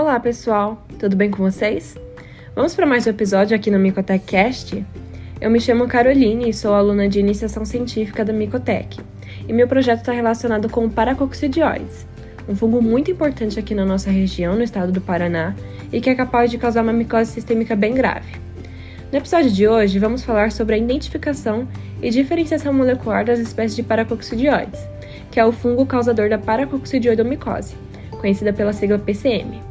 Olá, pessoal! Tudo bem com vocês? Vamos para mais um episódio aqui no MicotecCast? Eu me chamo Caroline e sou aluna de iniciação científica da Micotec. E meu projeto está relacionado com o paracoccidioides, um fungo muito importante aqui na nossa região, no estado do Paraná, e que é capaz de causar uma micose sistêmica bem grave. No episódio de hoje, vamos falar sobre a identificação e diferenciação molecular das espécies de paracoccidioides, que é o fungo causador da paracoccidioidomicose, conhecida pela sigla PCM.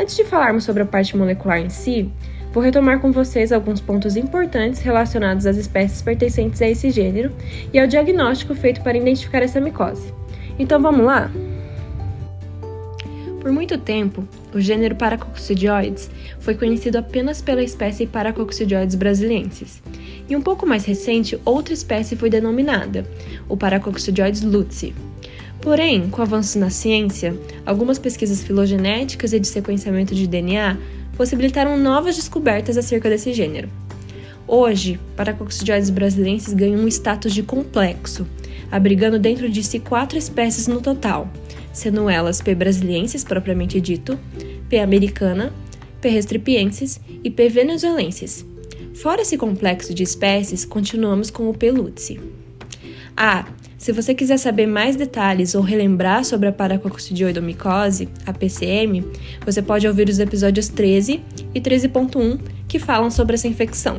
Antes de falarmos sobre a parte molecular em si, vou retomar com vocês alguns pontos importantes relacionados às espécies pertencentes a esse gênero e ao diagnóstico feito para identificar essa micose. Então vamos lá? Por muito tempo, o gênero Paracoccidioides foi conhecido apenas pela espécie Paracoccidioides brasiliensis. E um pouco mais recente, outra espécie foi denominada, o Paracoccidioides lutzi. Porém, com avanços na ciência, algumas pesquisas filogenéticas e de sequenciamento de DNA possibilitaram novas descobertas acerca desse gênero. Hoje, Paracoccidioides brasileiros ganham um status de complexo, abrigando dentro de si quatro espécies no total, sendo elas P. brasiliensis propriamente dito, P. americana, P. restripiensis e P. venezuelensis. Fora esse complexo de espécies, continuamos com o P. lutzi. Ah, se você quiser saber mais detalhes ou relembrar sobre a paracoccidioidomicose, a PCM, você pode ouvir os episódios 13 e 13.1 que falam sobre essa infecção.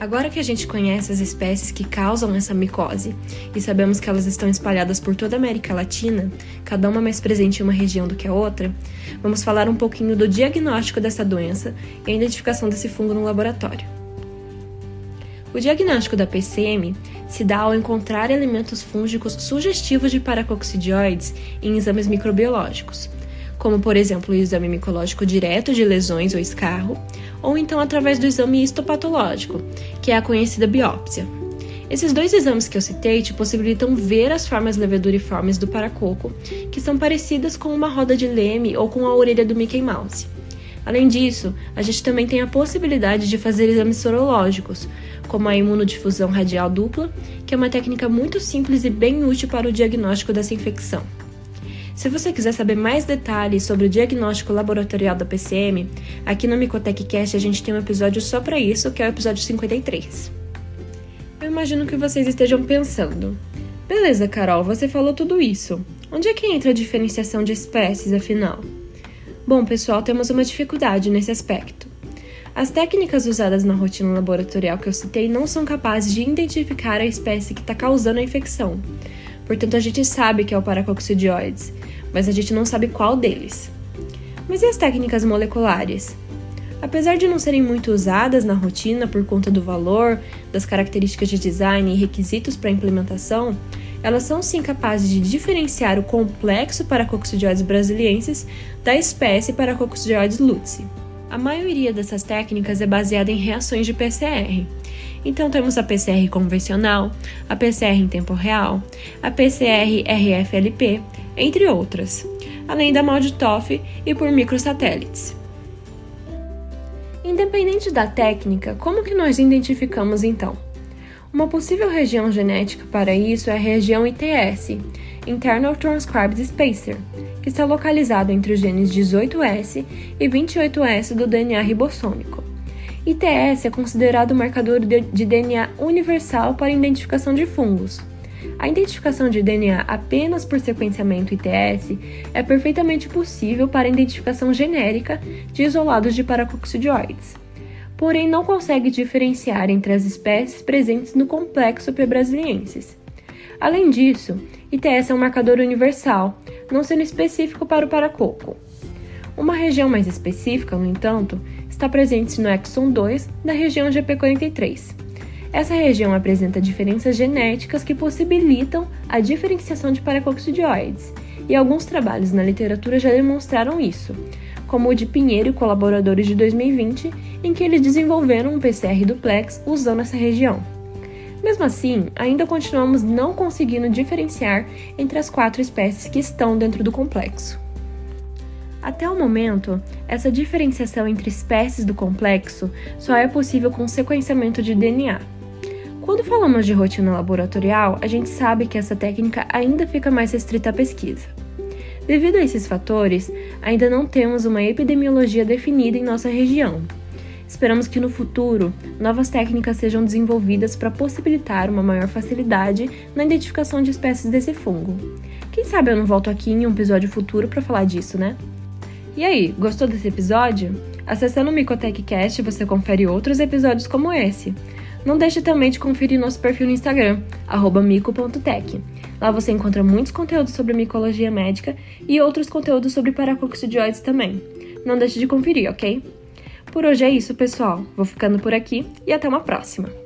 Agora que a gente conhece as espécies que causam essa micose e sabemos que elas estão espalhadas por toda a América Latina, cada uma mais presente em uma região do que a outra, vamos falar um pouquinho do diagnóstico dessa doença e a identificação desse fungo no laboratório. O diagnóstico da PCM se dá ao encontrar elementos fúngicos sugestivos de paracoccidioides em exames microbiológicos, como por exemplo o exame micológico direto de lesões ou escarro, ou então através do exame histopatológico, que é a conhecida biópsia. Esses dois exames que eu citei te possibilitam ver as formas leveduriformes do paracoco, que são parecidas com uma roda de leme ou com a orelha do Mickey Mouse. Além disso, a gente também tem a possibilidade de fazer exames sorológicos, como a imunodifusão radial dupla, que é uma técnica muito simples e bem útil para o diagnóstico dessa infecção. Se você quiser saber mais detalhes sobre o diagnóstico laboratorial da PCM, aqui no Micotec Cast a gente tem um episódio só para isso, que é o episódio 53. Eu imagino que vocês estejam pensando: beleza, Carol, você falou tudo isso. Onde é que entra a diferenciação de espécies, afinal? Bom, pessoal, temos uma dificuldade nesse aspecto. As técnicas usadas na rotina laboratorial que eu citei não são capazes de identificar a espécie que está causando a infecção. Portanto, a gente sabe que é o Paracoccidioides, mas a gente não sabe qual deles. Mas e as técnicas moleculares? Apesar de não serem muito usadas na rotina por conta do valor, das características de design e requisitos para implementação, elas são sim capazes de diferenciar o complexo Paracoccidioides brasiliensis da espécie Paracoccidioides lutzi. A maioria dessas técnicas é baseada em reações de PCR. Então temos a PCR convencional, a PCR em tempo real, a PCR RFLP, entre outras, além da MALDI-TOF e por microsatélites. Independente da técnica, como que nós identificamos então? Uma possível região genética para isso é a região ITS, Internal Transcribed Spacer, que está localizado entre os genes 18S e 28S do DNA ribossômico. ITS é considerado um marcador de DNA universal para identificação de fungos. A identificação de DNA apenas por sequenciamento ITS é perfeitamente possível para identificação genérica de isolados de paracoccidioides porém não consegue diferenciar entre as espécies presentes no complexo P. brasiliensis. Além disso, ITS é um marcador universal, não sendo específico para o paracoco. Uma região mais específica, no entanto, está presente no exon 2 da região GP43. Essa região apresenta diferenças genéticas que possibilitam a diferenciação de paracoccidioides, e alguns trabalhos na literatura já demonstraram isso, como o de Pinheiro e colaboradores de 2020, em que eles desenvolveram um PCR duplex usando essa região. Mesmo assim, ainda continuamos não conseguindo diferenciar entre as quatro espécies que estão dentro do complexo. Até o momento, essa diferenciação entre espécies do complexo só é possível com sequenciamento de DNA. Quando falamos de rotina laboratorial, a gente sabe que essa técnica ainda fica mais restrita à pesquisa. Devido a esses fatores, ainda não temos uma epidemiologia definida em nossa região. Esperamos que no futuro novas técnicas sejam desenvolvidas para possibilitar uma maior facilidade na identificação de espécies desse fungo. Quem sabe eu não volto aqui em um episódio futuro para falar disso, né? E aí, gostou desse episódio? Acessando o MicotechCast você confere outros episódios como esse. Não deixe também de conferir nosso perfil no Instagram, mico.tech. Lá você encontra muitos conteúdos sobre micologia médica e outros conteúdos sobre paracoccidioides também. Não deixe de conferir, ok? Por hoje é isso, pessoal. Vou ficando por aqui e até uma próxima!